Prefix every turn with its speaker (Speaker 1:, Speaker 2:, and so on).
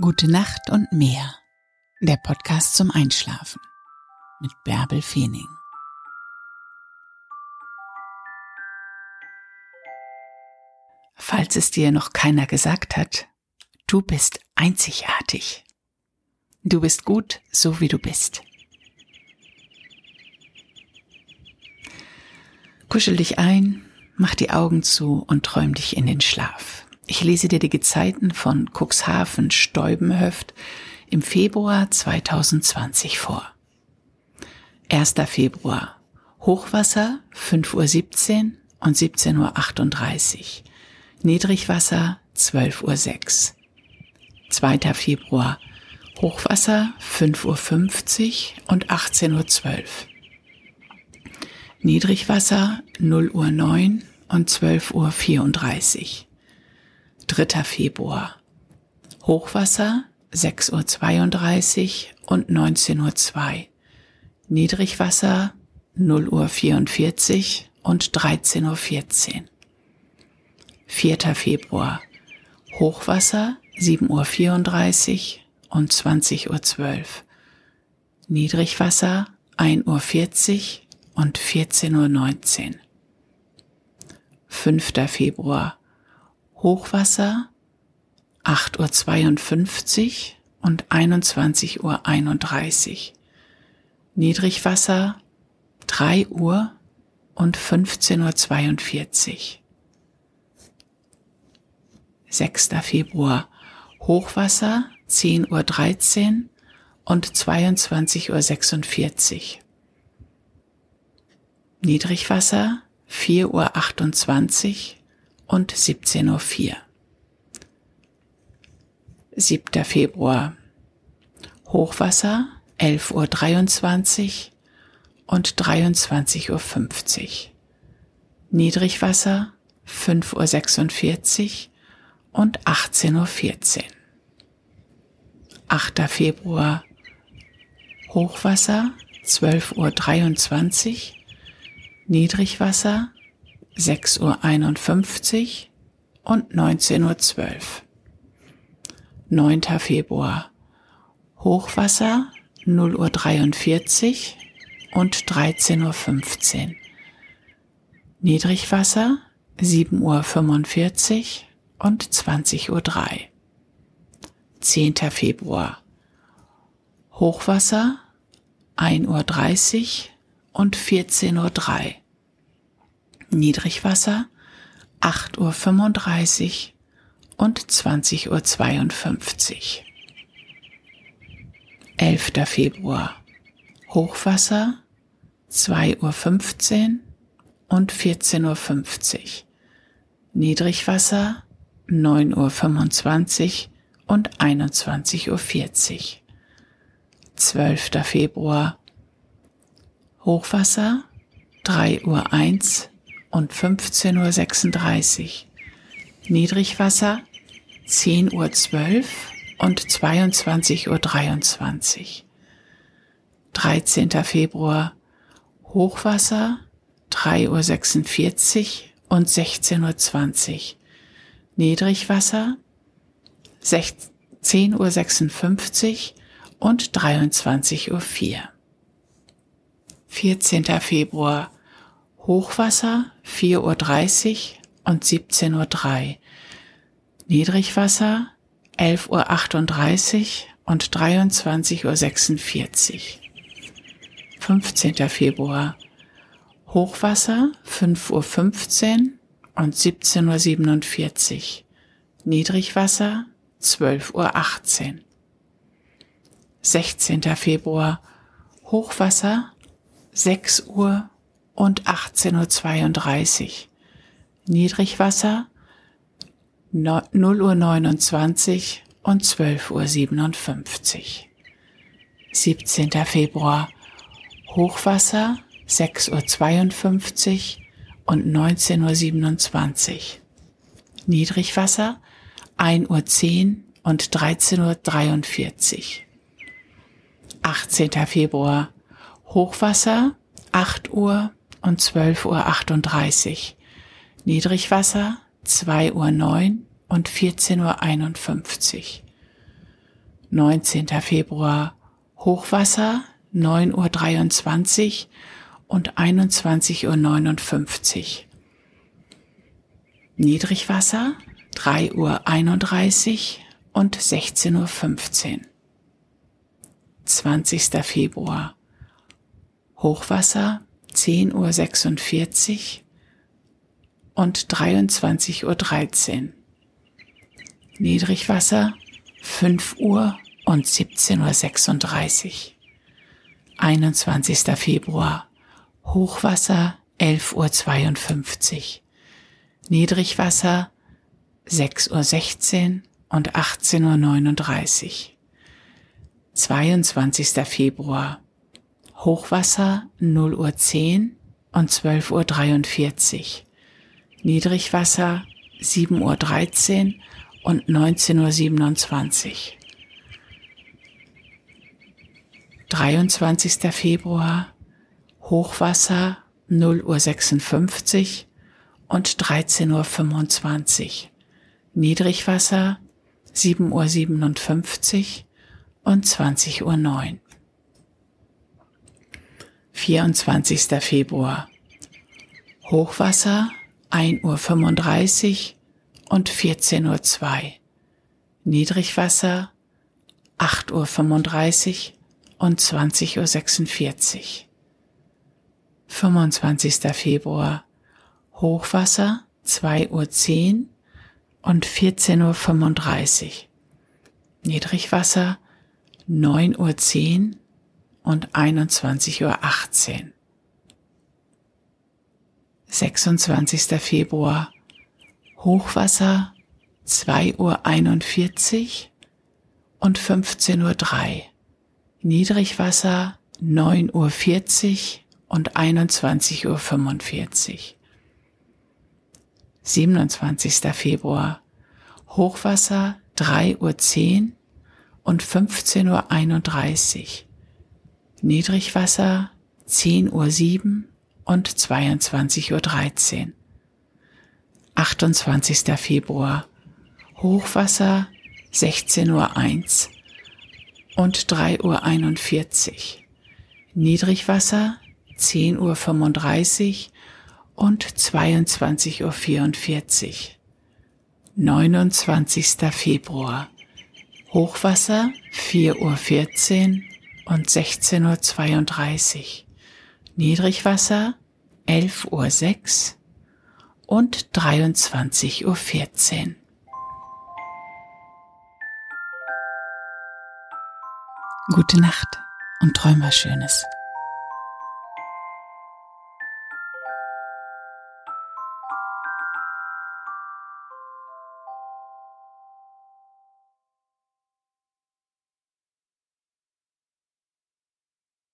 Speaker 1: Gute Nacht und mehr. Der Podcast zum Einschlafen mit Bärbel Feening. Falls es dir noch keiner gesagt hat, du bist einzigartig. Du bist gut, so wie du bist. Kuschel dich ein, mach die Augen zu und träum dich in den Schlaf. Ich lese dir die Gezeiten von Cuxhaven Steubenhöft im Februar 2020 vor. 1. Februar. Hochwasser 5.17 Uhr und 17.38 Uhr. Niedrigwasser 12.06 Uhr. 2. Februar. Hochwasser 5.50 Uhr und 18.12 Uhr. Niedrigwasser 0 Uhr 9 und 12.34 Uhr. 3. Februar. Hochwasser 6.32 Uhr und 19.02 Uhr. Niedrigwasser 0 Uhr 44 und 13.14 Uhr. 4. Februar. Hochwasser 7.34 Uhr und 20.12 Uhr. Niedrigwasser 1.40 Uhr und 14.19 Uhr. 5. Februar. Hochwasser 8.52 Uhr und 21.31 Uhr. Niedrigwasser 3 Uhr und 15.42 Uhr. 6. Februar Hochwasser 10.13 Uhr und 22.46 Uhr. Niedrigwasser 4.28 Uhr und 17.04 Uhr. 7. Februar. Hochwasser 11.23 Uhr und 23.50 Uhr. Niedrigwasser 5.46 Uhr und 18.14 Uhr. 8. Februar. Hochwasser 12.23 Uhr. Niedrigwasser 6.51 Uhr und 19.12 Uhr. 9. Februar. Hochwasser 0.43 Uhr und 13.15 Uhr. Niedrigwasser 7.45 Uhr und 20.03 Uhr. 10. Februar. Hochwasser 1.30 Uhr und 14.03 Uhr. Niedrigwasser 8.35 Uhr und 20.52 Uhr. 11. Februar Hochwasser 2.15 Uhr und 14.50 Uhr. Niedrigwasser 9.25 Uhr und 21.40 Uhr. 12. Februar Hochwasser 3.01 Uhr und 15.36 Uhr. Niedrigwasser 10.12 Uhr und 22.23 Uhr. 13. Februar Hochwasser 3.46 Uhr und 16.20 Uhr. Niedrigwasser 10.56 Uhr und 23.04 Uhr. 14. Februar Hochwasser 4.30 Uhr und 17.03 Uhr. Niedrigwasser 11.38 Uhr und 23.46 Uhr. 15. Februar. Hochwasser 5.15 Uhr und 17.47 Uhr. Niedrigwasser 12.18 Uhr. 16. Februar. Hochwasser 6 Uhr und 18.32 Uhr. Niedrigwasser 0 Uhr 29 und 12.57 Uhr. 17. Februar Hochwasser 6.52 Uhr und 19.27 Uhr. Niedrigwasser 1.10 Uhr und 13.43 Uhr. 18. Februar Hochwasser 8 Uhr und 12.38 Uhr. Niedrigwasser 2 Uhr 9 und 14.51 Uhr. 19. Februar Hochwasser 9.23 Uhr und 21.59 Uhr. Niedrigwasser 3.31 Uhr und 16.15 Uhr. 20. Februar Hochwasser 10.46 Uhr und 23.13 Uhr. Niedrigwasser 5 Uhr und 17.36 Uhr. 21. Februar Hochwasser 11.52 Uhr. Niedrigwasser 6.16 Uhr und 18.39 Uhr. 22. Februar Hochwasser 0 Uhr 10 und 12.43 Uhr. Niedrigwasser 7 Uhr 13 und 19.27 Uhr. 23. Februar Hochwasser 0 Uhr 56 und 13.25 Uhr. Niedrigwasser 7 Uhr 57 und 20 Uhr 9. 24. Februar Hochwasser 1 Uhr 35 und 14 Uhr 2. Niedrigwasser 8 Uhr 35 und 20 Uhr 46. 25. Februar Hochwasser 2 Uhr 10 und 14 Uhr 35. Niedrigwasser 9 Uhr 10 und 21 Uhr 18. 26. Februar Hochwasser 2 Uhr 41 und 15 Uhr 3. Niedrigwasser 9 Uhr 40 und 21 Uhr 45. 27. Februar Hochwasser 3 Uhr 10 und 15 Uhr 31. Niedrigwasser 10 Uhr 7 und 22 Uhr 13. 28. Februar Hochwasser 16 Uhr 1 und 3 Uhr 41. Niedrigwasser 10 Uhr 35 und 22 Uhr 44. 29. Februar Hochwasser 4 Uhr 14 und 16 Uhr 32. Niedrigwasser 11 Uhr 6 und 23 Uhr 14. Gute Nacht und träum was Schönes.